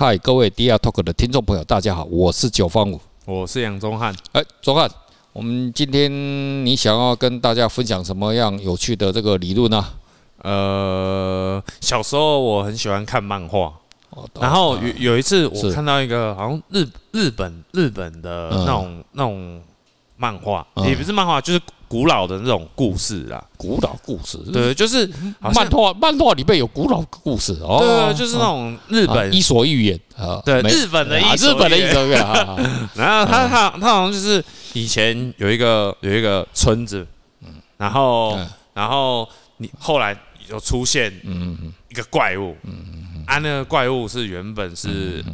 嗨，各位 DR Talk 的听众朋友，大家好，我是九方五，我是杨宗汉。哎，宗汉，我们今天你想要跟大家分享什么样有趣的这个理论呢？呃，小时候我很喜欢看漫画，然后有有一次我看到一个好像日日本日本的那种那种漫画，也不是漫画，就是。古老的那种故事啦，古老故事，对，就是漫画，漫画里面有古老故事哦，对，就是那种日本伊索寓言啊，对，日本的伊日本的伊索寓言，然后他他他好像就是以前有一个有一个村子，然后然后你后来有出现一个怪物，嗯啊，那个怪物是原本是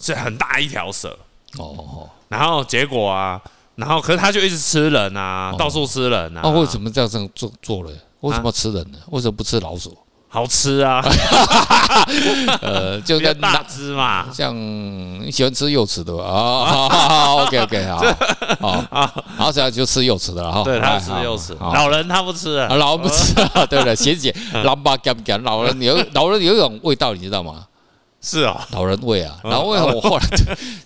是很大一条蛇。哦，然后结果啊。然后，可是他就一直吃人啊，到处吃人啊。那为什么这样这样做做人？为什么要吃人呢？为什么不吃老鼠？好吃啊！呃，就跟大只嘛，像你喜欢吃幼齿的吧？啊，OK OK，好，好，然后现在就吃幼齿的了哈。对，他吃幼齿，老人他不吃啊，老人不吃啊，对不对？咸咸，老爸干不干？老人有老人有一种味道，你知道吗？是啊，老人味啊。然后为什么我后来，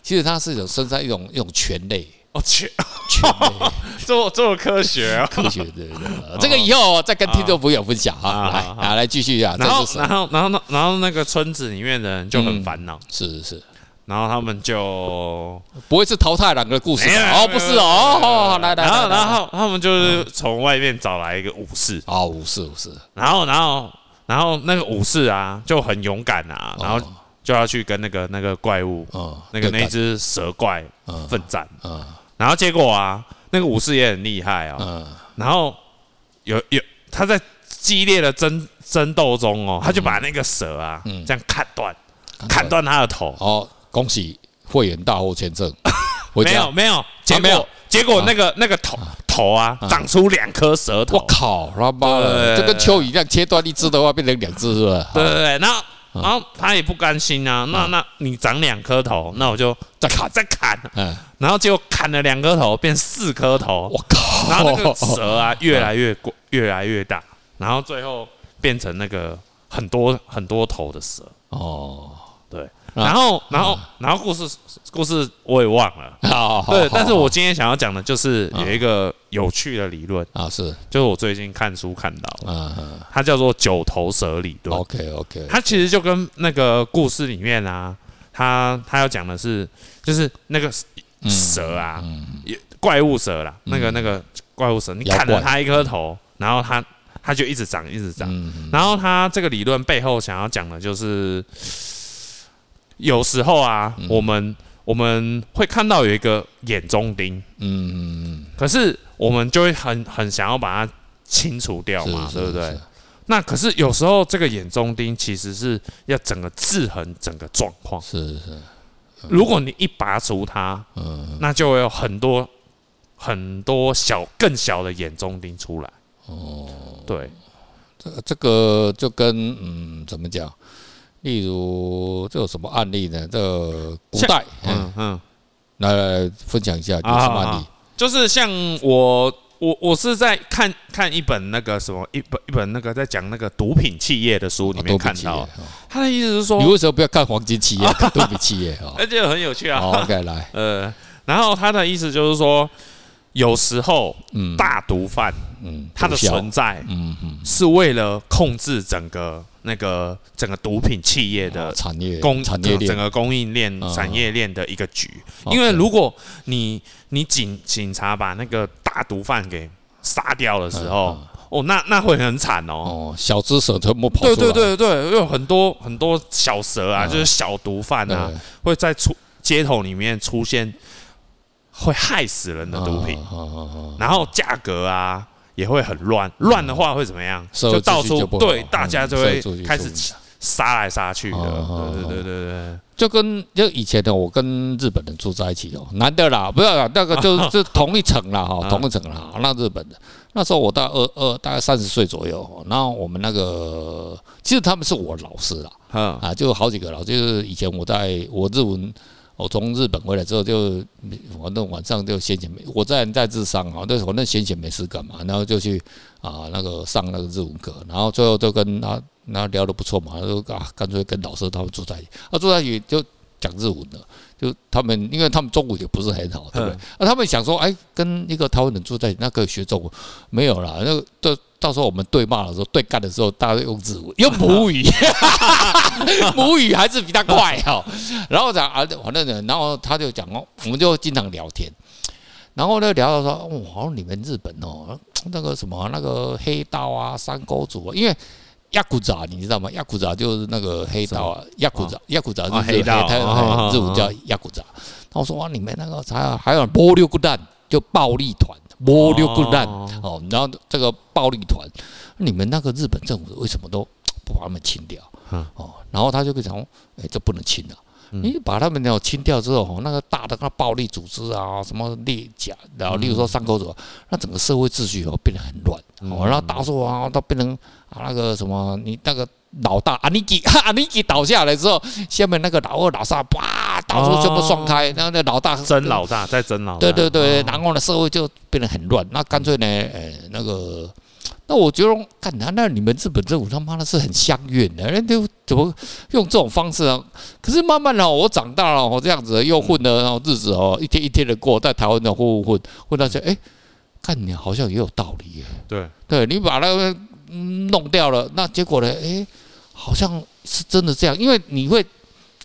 其实它是有生在一种一种醛类。哦，全全 这么这么科学啊！科学对对，这个以后再跟听众朋友分享啊，来啊，来继续啊。然后然后然后那然后那个村子里面的人就很烦恼，是是是。然后他们就不会是淘汰两个故事哦，不是哦，来来，然后然后他们就是从外面找来一个武士。哦，武士武士。然后然后然后那个武士啊就很勇敢啊，然后就要去跟那个那个怪物，那个那只蛇怪奋战，然后结果啊，那个武士也很厉害哦。然后有有他在激烈的争争斗中哦，他就把那个蛇啊这样砍断，砍断他的头。哦，恭喜会员大获全胜。没有没有，结果结果那个那个头头啊长出两颗舌头。我靠，他妈的，就跟蚯蚓一样，切断一只的话变成两只是吧？对对对，然后。然后他也不甘心啊，那那你长两颗头，那我就再砍再砍，嗯，然后结果砍了两颗头变四颗头，我靠！然后那个蛇啊越来越过越来越大，然后最后变成那个很多很多头的蛇。哦，对。然后，然后，然后故事故事我也忘了。好，对，但是我今天想要讲的就是有一个有趣的理论。啊，是，就是我最近看书看到，嗯嗯，它叫做九头蛇理论。OK OK，它其实就跟那个故事里面啊，它它要讲的是，就是那个蛇啊，怪物蛇啦，那个那个怪物蛇，你砍了它一颗头，然后它它就一直长，一直长，然后它这个理论背后想要讲的就是。有时候啊，嗯、我们我们会看到有一个眼中钉，嗯嗯嗯，可是我们就会很很想要把它清除掉嘛，对不对？那可是有时候这个眼中钉其实是要整个制衡整个状况，是是。嗯、如果你一拔除它，嗯，那就会有很多很多小更小的眼中钉出来。哦，对，这这个就跟嗯，怎么讲？例如，这有什么案例呢？这个、古代，嗯嗯，来来分享一下有什么案例？就是像我我我是在看看一本那个什么一本一本那个在讲那个毒品企业的书里面看到，他的意思是说，你为什么不要看黄金企业，看毒品企业啊？而且很有趣啊。OK，来，呃，然后他的意思就是说，有时候，嗯，大毒贩，嗯，它的存在，嗯嗯，是为了控制整个。那个整个毒品企业的产业供产业链，整个供应链产业链的一个局，因为如果你你警警察把那个大毒贩给杀掉的时候，哦，那那会很惨哦，小只蛇全部跑出来，对对对对，有很多很多小蛇啊，就是小毒贩啊，会在出街头里面出现，会害死人的毒品，然后价格啊。也会很乱，乱的话会怎么样？就到处对大家就会开始杀来杀去的，对对对对对，就跟就以前的我跟日本人住在一起哦，男的啦，不要啦，那个就 就同一层啦哈，同一层啦，那日本的那时候我大概二二大概三十岁左右，然后我们那个其实他们是我老师啦，啊，就好几个老师，就是以前我在我日文。我从日本回来之后，就反正晚上就闲闲没我在在治商啊，那反正闲闲没事干嘛，然后就去啊那个上那个日文课，然后最后就跟他那聊得不错嘛，就啊干脆跟老师他们住在一起，啊住在一起就讲日文了。就他们，因为他们中文也不是很好，对不对？那他们想说，哎，跟一个台湾人住在一起，那可以学中文，没有啦。那个到到时候我们对骂的时候，对干的时候，大家用日文，用母语，母语还是比他快哈。然后讲啊，反正呢，然后他就讲哦，我们就经常聊天，然后呢聊到说，哦，好像你们日本哦，那个什么那个黑道啊，山沟组啊，因为。亚古扎，你知道吗？亚古扎就是那个黑道啊，亚库扎，亚库扎是黑道，他日文叫亚古扎。他说哇，你们那个还还有暴力骨蛋，就暴力团，暴力骨蛋哦。然后这个暴力团，你们那个日本政府为什么都不把他们清掉？哦，然后他就跟讲，哎，这不能清了。你把他们那清掉之后，那个大的那暴力组织啊，什么猎甲，然后例如说山口组，那整个社会秩序哦变得很乱，哦，然后打说啊，都变成啊那个什么，你那个老大阿尼基，阿尼基倒下来之后，下面那个老二老三，哇，到处全部双开，然后那老大争老大，在争老大，对对对，然后呢社会就变得很乱，那干脆呢，呃，那个。那我觉得，干他那你们日本政府他妈的是很乡愿的，人就怎么用这种方式啊？可是慢慢的，我长大了，我这样子又混的，然后日子哦，一天一天的过，在台湾的混混混混到这，哎，看你好像也有道理耶。对，对你把那个弄掉了，那结果呢？哎，好像是真的这样，因为你会，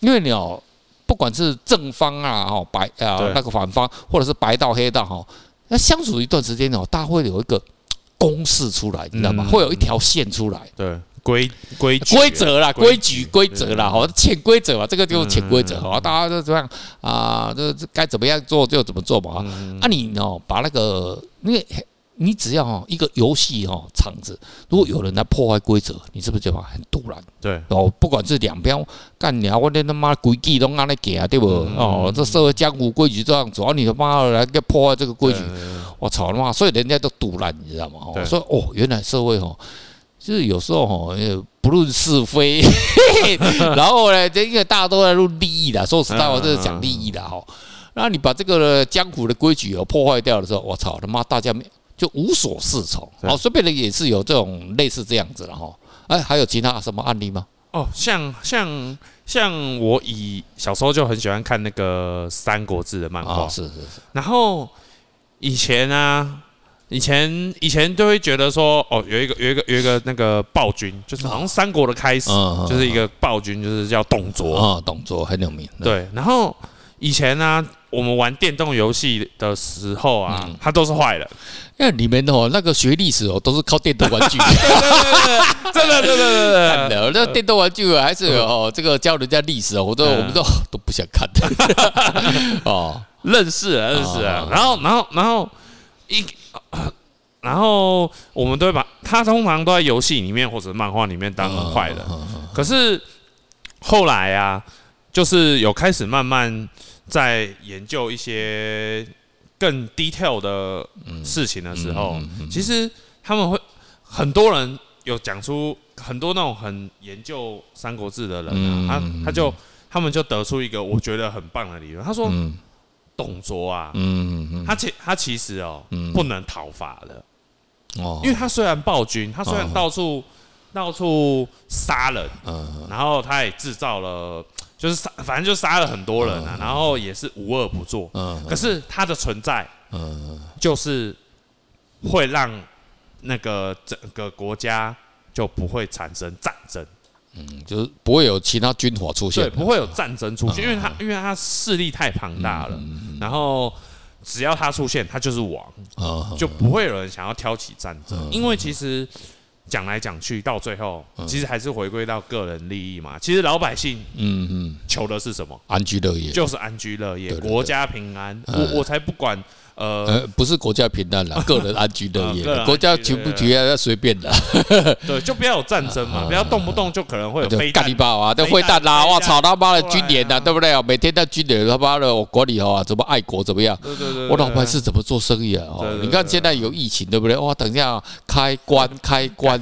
因为你哦，不管是正方啊，哦白啊那个反方，或者是白道黑道哈，那相处一段时间哦，大家会有一个。公式出来，你知道吗？会有一条线出来，对，规规规则啦，规矩规则啦，好，潜规则嘛，这个就是潜规则，好，大家就这样啊，这这该怎么样做就怎么做嘛，啊，你哦，把那个，因为你只要哦一个游戏哦场子，如果有人来破坏规则，你是不是就很突然？对，哦，不管是两边干你啊，我连他妈规矩都按来给啊，对不？哦，这社会江湖规矩这样，主要你他妈来给破坏这个规矩。我操他妈！所以人家都赌烂，你知道吗？所以哦，原来社会哦，就是有时候哦，不论是非，然后呢，这因为大家都在论利益的，说实在话，这是讲利益的哈。那你把这个江湖的规矩哦破坏掉的时候，我操他妈，大家就无所适从。哦，顺便的也是有这种类似这样子的哈。哎，还有其他什么案例吗？哦，像像像我以小时候就很喜欢看那个《三国志》的漫画，是是是，然后。以前啊，以前以前都会觉得说，哦，有一个有一个有一个那个暴君，就是好像三国的开始，就是一个暴君，就是叫董卓啊，董卓很有名。对，然后以前呢，我们玩电动游戏的时候啊，它都是坏的，因为里面哦，那个学历史哦，都是靠电动玩具，对对对，真的真的真的。真的，那电动玩具还是哦，这个教人家历史哦，我都我们都 都不想看。哦。认识啊，认识啊，然后，然后，然后一，然后我们都会把他通常都在游戏里面或者漫画里面当坏的，可是后来啊，就是有开始慢慢在研究一些更 detail 的事情的时候，其实他们会很多人有讲出很多那种很研究三国志的人啊，他他就他们就得出一个我觉得很棒的理论，他说。董卓啊，嗯嗯他其他其实哦，不能讨伐的，哦，因为他虽然暴君，他虽然到处到处杀人，嗯，然后他也制造了，就是杀，反正就杀了很多人啊，然后也是无恶不作，嗯，可是他的存在，嗯，就是会让那个整个国家就不会产生战争。嗯，就是不会有其他军火出现，对，不会有战争出现，因为他因为他势力太庞大了，然后只要他出现，他就是王，就不会有人想要挑起战争，因为其实讲来讲去到最后，其实还是回归到个人利益嘛。其实老百姓，嗯嗯，求的是什么？安居乐业，就是安居乐业，国家平安。我我才不管。呃，不是国家平淡了，个人安居乐业，国家全部全要随便的。对，就不要有战争嘛，不要动不动就可能会有飞弹爆啊，这飞弹啦，我操他妈的军演呐，对不对啊？每天在军演，他妈的我管你哦，怎么爱国怎么样？对对对，我老板是怎么做生意啊？哦，你看现在有疫情，对不对？哇，等一下开关 开关，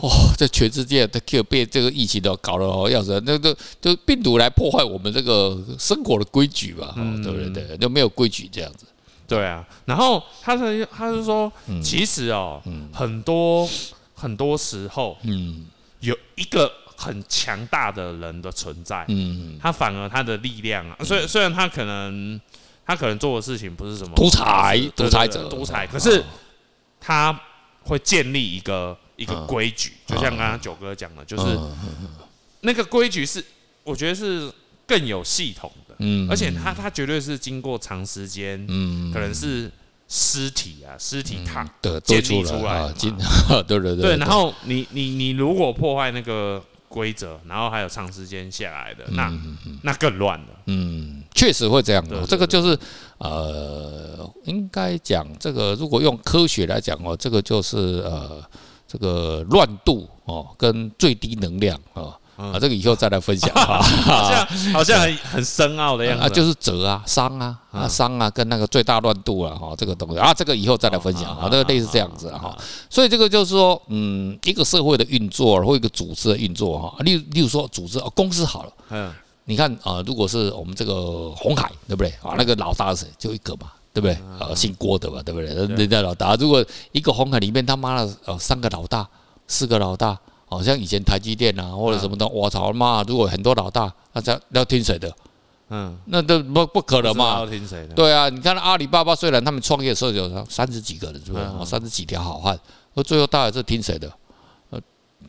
哦，这全世界都被这个疫情都搞了哦，要死，那个就病毒来破坏我们这个生活的规矩嘛，对不对？对，就没有规矩这样子。对啊，然后他是他是说，其实哦，很多很多时候，嗯，有一个很强大的人的存在，嗯，他反而他的力量啊，虽虽然他可能他可能做的事情不是什么独裁独裁者。独裁，可是他会建立一个一个规矩，就像刚刚九哥讲的，就是那个规矩是我觉得是更有系统的，嗯，而且它它绝对是经过长时间，嗯，可能是。尸体啊，尸体它的建立出来啊，对对对，对。然后你你你如果破坏那个规则，然后还有长时间下来的，那那更乱了。嗯，确实会这样的。这个就是呃，应该讲这个，如果用科学来讲哦，这个就是呃，这个乱度哦，跟最低能量啊。啊，这个以后再来分享 哈，好像好像很很深奥的样子啊，就是折啊、伤啊、啊伤啊，跟那个最大乱度啊，哈，这个东西啊，这个以后再来分享啊，这个类似这样子哈，所以这个就是说，嗯，一个社会的运作或一个组织的运作哈，例例如说组织公司好了，嗯，你看啊，如果是我们这个红海，对不对啊？那个老大是谁？就一个嘛，对不对？呃，姓郭的嘛，对不对？人家老大，如果一个红海里面他妈的呃三个老大，四个老大。好像以前台积电啊，或者什么的，我操妈！如果很多老大，那这要听谁的？嗯，那都不不可能嘛。要听谁的？对啊，你看阿里巴巴，虽然他们创业的时候有三十几个人，是不是？三十几条好汉，那最后大概是听谁的？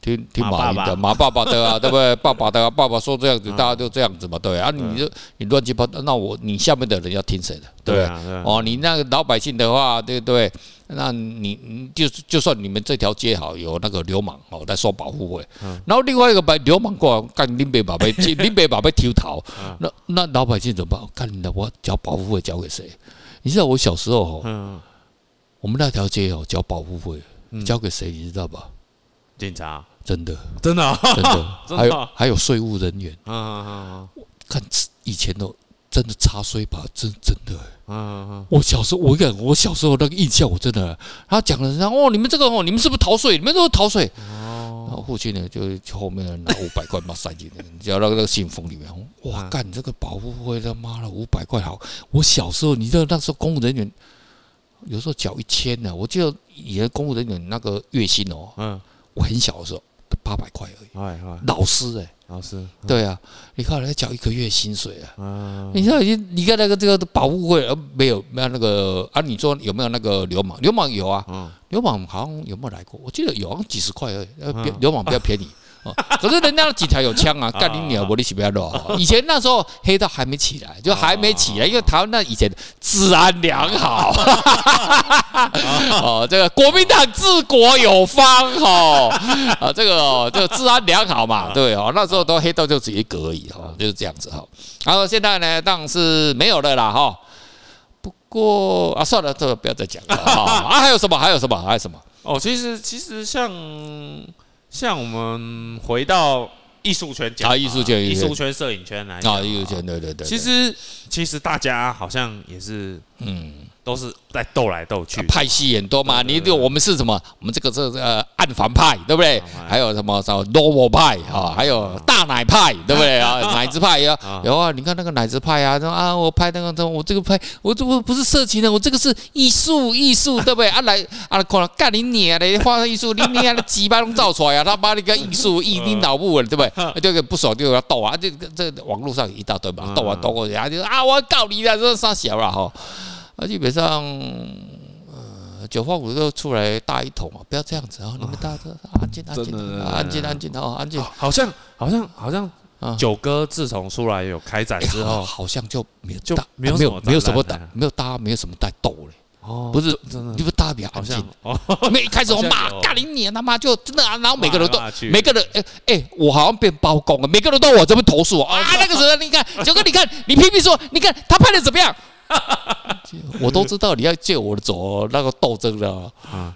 听听马云的，马爸爸的啊，对不对？爸爸的，爸爸说这样子，大家就这样子嘛，对啊。你就你乱七八糟，那我你下面的人要听谁的？对不对？哦，你那个老百姓的话，对不对？那你你就就算你们这条街好有那个流氓哦在收保护费，然后另外一个把流氓过来干林北宝贝，林北宝贝偷逃，那那老百姓怎么办？干的我交保护费交给谁？你知道我小时候哦，我们那条街哦交保护费交给谁？你知道吧？警察。真的，真的，真的，还有还有税务人员啊，看以前的真的查税吧，真真的，我小时候我讲我小时候那个印象，我真的，他讲了，然后哦，你们这个哦，你们是不是逃税？你们都是逃税？然后父亲呢，就后面拿五百块嘛塞进去，交到那个信封里面。哇，干你这个保护费，他妈的五百块好！我小时候，你知道那时候公务人员有时候缴一千呢，我记得以前公务人员那个月薪哦，嗯，我很小的时候。八百块而已，老师哎，老师，对啊，你看人家缴一个月薪水啊，你看你你看那个这个保护费呃没有没有那个啊，你说有没有那个流氓？流氓有啊，流氓好像有没有来过？我记得有，好像几十块而已，呃，流氓比较便宜。可是人家的警察有枪啊，干你鸟！我你起不要乱。以前那时候黑道还没起来，就还没起来，因为台湾那以前治安良好。哦，这个国民党治国有方哦，啊，这个这个治安良好嘛，对哦，那时候都黑道就只一个而已哈，就是这样子哈。然后现在呢，当然是没有了啦哈。不过啊，算了，这个不要再讲了 啊。还有什么？还有什么？还有什么？哦，其实其实像。像我们回到艺术圈讲啊，艺术圈、艺术圈、摄影圈来讲啊，艺术圈对对对。其实其实大家好像也是嗯。都是在斗来斗去，派系很多嘛。你就我们是什么？我们这个是呃暗房派，对不对？还有什么什么 normal 派啊？还有大奶派，对不对 啊？奶子派呀，有啊。你看那个奶子派啊，说啊，我拍那个，我这个拍，我这不不是色情的，我这个是艺术，艺术，对不对？啊来啊，看干你娘的，画艺术，你娘的鸡巴都造出来啊！他把那个艺术艺 你脑部，对不对？这个不爽就要斗啊！这个这个网络上一大堆嘛，斗啊斗过去啊，就啊我要告你了，这啥小了哈。那基本上，呃，九话五都出来大一统啊！不要这样子啊！你们大家安静安静，安静安静哦，安静。好像好像好像，九哥自从出来有开展之后，好像就没有就没有没有没有什么打，没有大家没有什么带斗嘞。哦，不是，真的，就是大家比较安静。哦，没一开始我骂干你你他妈就真的啊！然后每个人都每个人哎哎，我好像变包公了，每个人都往我这边投诉啊！那个时候你看九哥，你看你拼命说，你看他拍的怎么样？我都知道你要借我的走那个斗争的，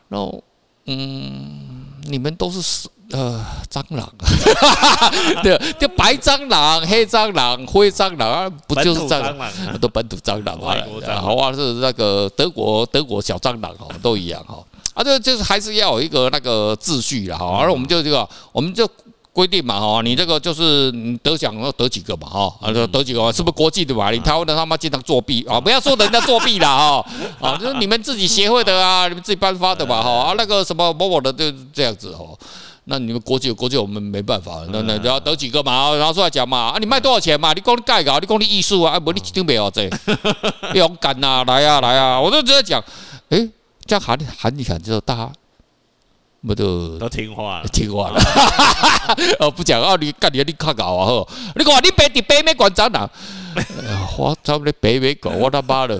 然后嗯，你们都是呃蟑螂，对，就白蟑螂、黑蟑螂、灰蟑螂，不就是蟑螂？都本土蟑螂啊，好啊，是那个德国德国小蟑螂哈，都一样哈，啊，这就是还是要有一个那个秩序了哈，而我们就这个，我们就。规定嘛，哈，你这个就是你得奖要得几个嘛，哈，啊，得几个嘛，是不是国际的嘛？你台湾的他妈经常作弊啊！不要说人家作弊了，哈，啊，就是你们自己协会的啊，你们自己颁发的嘛，哈，啊，那个什么某某的就这样子，哦，那你们国际有国际，我们没办法。那那要得几个嘛，然后出来讲嘛。啊，你卖多少钱嘛？你讲你盖稿，你讲你艺术啊？啊不，你一定没有这。勇敢呐，来啊来啊！我就直接讲，诶，这样喊喊你喊之后，大家不都都听话了？听话了。哦，不讲啊，你干你你看搞啊！呵，你讲你北地北美馆展览？我他妈的北美馆，我他妈的！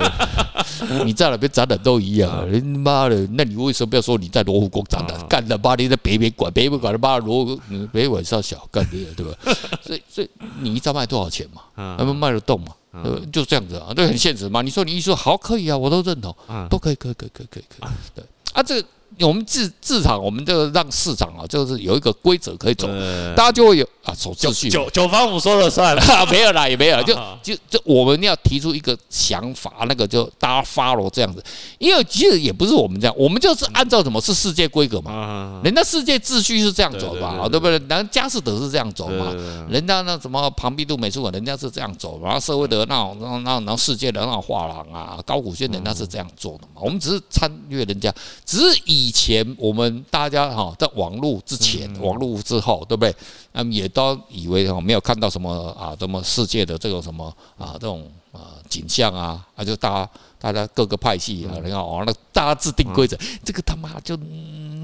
你在哪边展览都一样，你妈的！那你为什么不要说你在罗浮宫展览？干他妈的在北美馆，北美馆他妈罗北美馆上小干的，对吧？所以所以你一张卖多少钱嘛？能不能卖得动嘛？对吧？就这样子啊，这，很现实嘛。你说你艺术好可以啊，我都认同，都可以，可以，可以，可以，可以，可以。对啊，这个。我们自自场，我们就让市场啊，就是有一个规则可以走，大家就会有啊守秩序。九九方五说了算。了，没有啦，也没有，就就就我们要提出一个想法，那个就大家 follow 这样子。因为其实也不是我们这样，我们就是按照什么是世界规格嘛，人家世界秩序是这样走嘛，对不对？人家佳士得是这样走嘛，人家那什么庞毕度美术馆，人家是这样走，然后社会的那种那那那世界的那种画廊啊，高古轩人家是这样做的嘛，我们只是参与人家，只是以。前我们大家哈，在网络之前、网络之后，对不对？那么也都以为哈，没有看到什么啊，什么世界的这种什么啊，这种啊景象啊，啊，就大家大家各个派系啊，你看哦，那大家制定规则，这个他妈就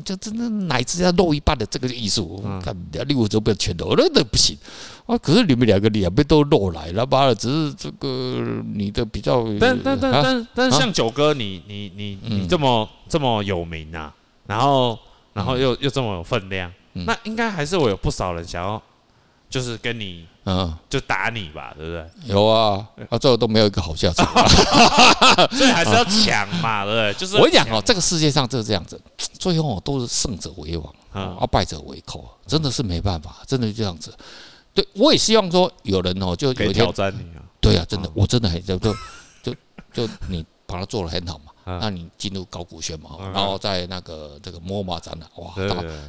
就真的乃至要漏一半的这个艺术，看另外这边全都那都不行。啊。可是你们两个两边都漏来了，妈的，只是这个你的比较，但但但但但是像九哥，你你你你这么这么有名啊。然后，然后又又这么有分量，嗯、那应该还是我有不少人想要，就是跟你，嗯，就打你吧，对不对？有啊，啊，最后都没有一个好下场，所以还是要抢嘛，对不对？就是我跟你讲哦，这个世界上就是这样子，最后都是胜者为王，啊，败者为寇，真的是没办法，真的就这样子。对，我也希望说有人哦，就有一天挑战你啊，对啊，真的，我真的很就就就就你把它做得很好嘛。那你进入高古轩嘛，然后在那个这个 MoMA 展览，哇，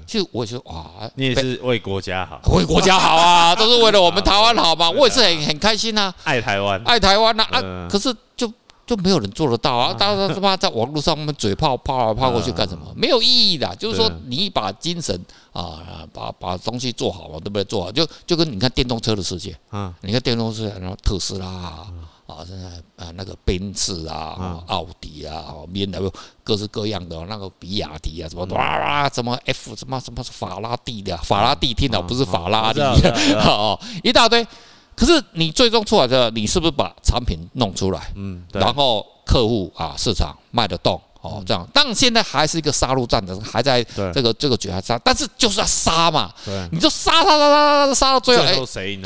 其实我也是哇，你也是为国家好，为国家好啊，都是为了我们台湾好嘛，我也是很很开心呐，爱台湾，爱台湾呐啊，可是就就没有人做得到啊，大家他妈在网络上面嘴炮炮来炮过去干什么？没有意义的，就是说你把精神啊，把把东西做好嘛，对不对？做好就就跟你看电动车的世界，嗯，你看电动车，然后特斯拉。啊，现在啊，那个奔驰啊，奥迪啊，后面的各式各样的那个比亚迪啊，什么哇哇，什么 F 什么什么法拉第的，法拉第听到不是法拉利 哦，一大堆。可是你最终出来的，你是不是把产品弄出来？嗯，然后客户啊，市场卖得动。哦，这样，但现在还是一个杀戮战的，还在这个这个决还杀，但是就是要杀嘛，对，你就杀杀杀杀杀杀到最后，哎，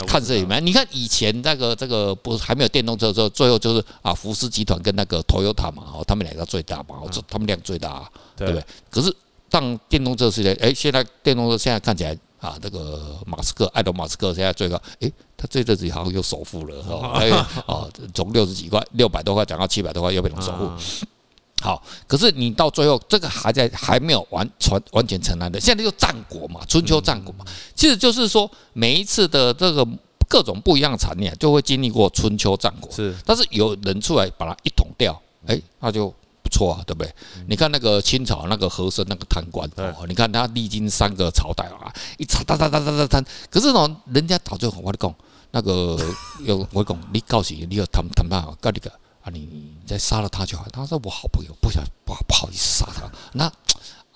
看谁赢没？你看以前那个这个不是还没有电动车的时候，最后就是啊，福斯集团跟那个 Toyota 嘛，哦，他们两个最大嘛，哦，他们两个最大，对。不对？可是当电动车时代，哎，现在电动车现在看起来啊，这个马斯克，埃隆马斯克现在最高，哎，他这阵子好像又首富了，哦，哎，哦，从六十几块、六百多块涨到七百多块，又变成首富。好，可是你到最后，这个还在还没有完全完全承担的。现在就战国嘛，春秋战国嘛，其实就是说每一次的这个各种不一样的产业，就会经历过春秋战国。是，但是有人出来把它一统掉，哎，那就不错啊，对不对？你看那个清朝那个和珅那个贪官哦，你看他历经三个朝代啊，一查哒哒哒哒哒贪，可是呢，人家 到最后我跟你讲，那个有我讲，你告诉你要谈谈判好，搞这个。啊，你再杀了他就好。他说我好朋友，不想不不好意思杀他。那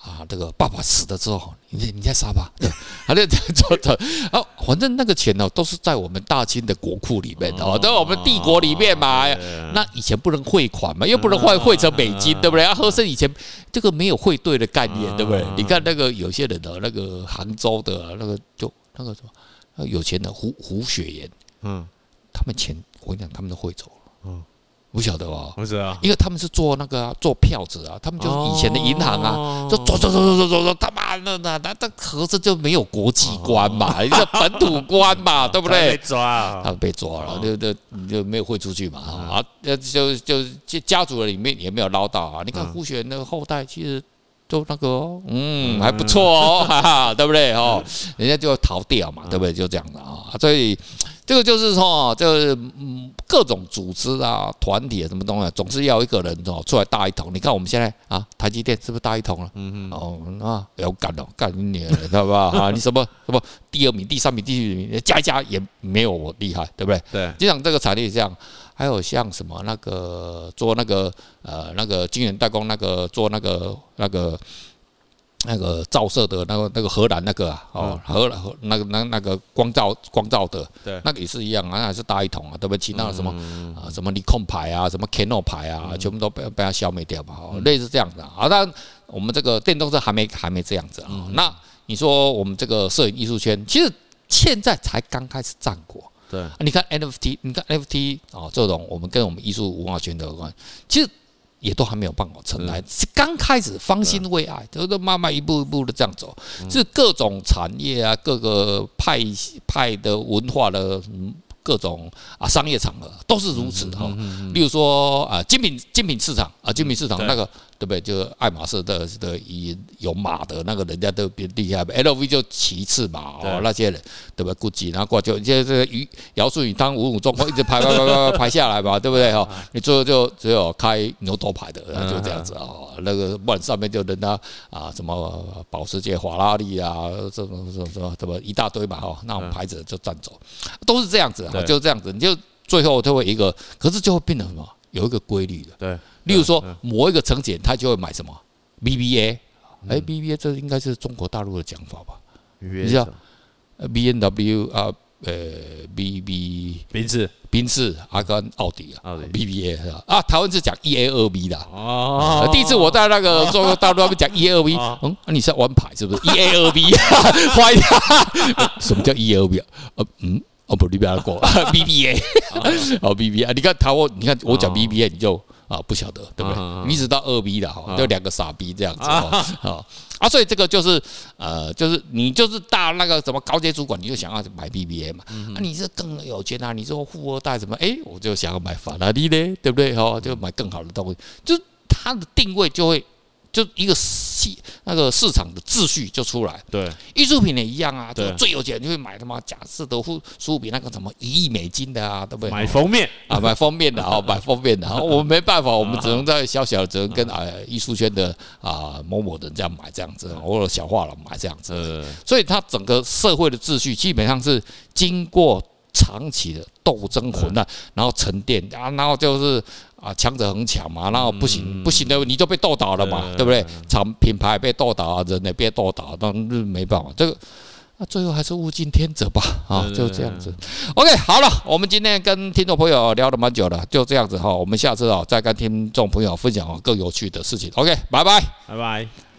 啊，这个爸爸死了之后，你你再杀吧。对，他就做做啊，反正那个钱呢，都是在我们大清的国库里面的哦，在我们帝国里面嘛。那以前不能汇款嘛，又不能汇汇成美金，对不对？啊，和珅以前这个没有汇兑的概念，对不对？你看那个有些人的那个杭州的那个就那个什么有钱的胡胡雪岩，嗯，他们钱我跟你讲，他们都汇走了，嗯。不晓得哦，不知道，因为他们是做那个做票子啊，他们就是以前的银行啊，就走走走走走走走，他妈的那那那盒子就没有国际观嘛，一个本土观嘛，对不对？被抓，他们被抓了，就就就没有汇出去嘛啊，就就就家族里面也没有捞到啊。你看胡雪岩那个后代其实就那个嗯还不错哦，哈哈，对不对哦？人家就要逃掉嘛，对不对？就这样的啊，所以。这个就是说，就是嗯，各种组织啊、团体啊，什么东西，总是要一个人哦出来大一统。你看我们现在啊，台积电是不是大一统了？嗯嗯。哦啊，要干哦，干你，知道吧？啊，你什么什么第二名、第三名、第四名，加一加也没有我厉害，对不对？对。就像这个产业这样，还有像什么那个做那个呃那个晶圆代工，那个做那个那个。那个照射的那个那个荷兰那个啊，哦，荷兰荷那个那那个光照光照的，对，那个也是一样啊，那还是大一统啊，对不对？其他的什么啊，什么尼康牌啊，什么 Canon 牌啊，全部都被被它消灭掉嘛，哦，类似这样的啊。当然，我们这个电动车还没还没这样子啊。那你说我们这个摄影艺术圈，其实现在才刚开始战果。对，你看 NFT，你看 NFT 啊，这种我们跟我们艺术文化圈的有关，其实。也都还没有办法成来，是刚开始方兴未艾，都都慢慢一步一步的这样走，是各种产业啊，各个派派的文化的。各种啊商业场合都是如此哈，例如说啊精品精品市场啊精品市场那个对不对？就爱马仕的的有马的那个人家都比较厉害，LV 就其次嘛哦那些人对不对？估计然后过就这这个姚顺宇当五五状况一直排排排排排下来嘛，对不对哈？你最后就只有开牛头牌的，就这样子啊。那个不然上面就人家啊什么保时捷、法拉利啊，这种什么什么什么一大堆嘛哈，那种牌子就占走，都是这样子。就这样子，你就最后就会一个，可是就会变得什么？有一个规律的。对，例如说某一个层级，他就会买什么 BBA，哎，BBA 这应该是中国大陆的讲法吧？你知道 B N W 啊，呃，B B 宾士，宾士，啊跟奥迪啊，BBA 是吧？啊，台湾是讲 EA 二 B 的。哦。第一次我在那个中国大陆那边讲 EA 二 B，嗯，你是玩牌是不是？EA 二 B，坏掉？什么叫 EA 二 B 啊？呃，嗯。哦不，你不要过 B B A，哦 B B A，你看台湾，你看我讲 B B A，你就啊不晓得，对不对？你只知道二 B 的哈，就两个傻逼这样子啊啊，所以这个就是呃，就是你就是大那个什么高阶主管，你就想要买 B B A 嘛，啊你是更有钱啊，你说富二代什么，哎，我就想要买法拉利嘞，对不对？哈，就买更好的东西，就它的定位就会。就一个市那个市场的秩序就出来，对，艺术品也一样啊，就最有钱就会买他妈贾斯德夫书比那个什么一亿美金的啊，对不对？买封面。啊，买封面的啊，买封面的啊，我们没办法，我们只能在小小的只能跟啊。艺术圈的啊某某人这样买这样子，偶尔小画廊买这样子，所以它整个社会的秩序基本上是经过长期的斗争混乱，然后沉淀啊，然后就是。啊，强者恒强嘛，然后不行不行的，你就被斗倒了嘛，对不对？厂品牌被斗倒，人也被斗倒，那没办法，这个那最后还是物竞天择吧，啊，就这样子。OK，好了，我们今天跟听众朋友聊了蛮久了，就这样子哈，我们下次啊再跟听众朋友分享更有趣的事情。OK，拜拜，拜拜。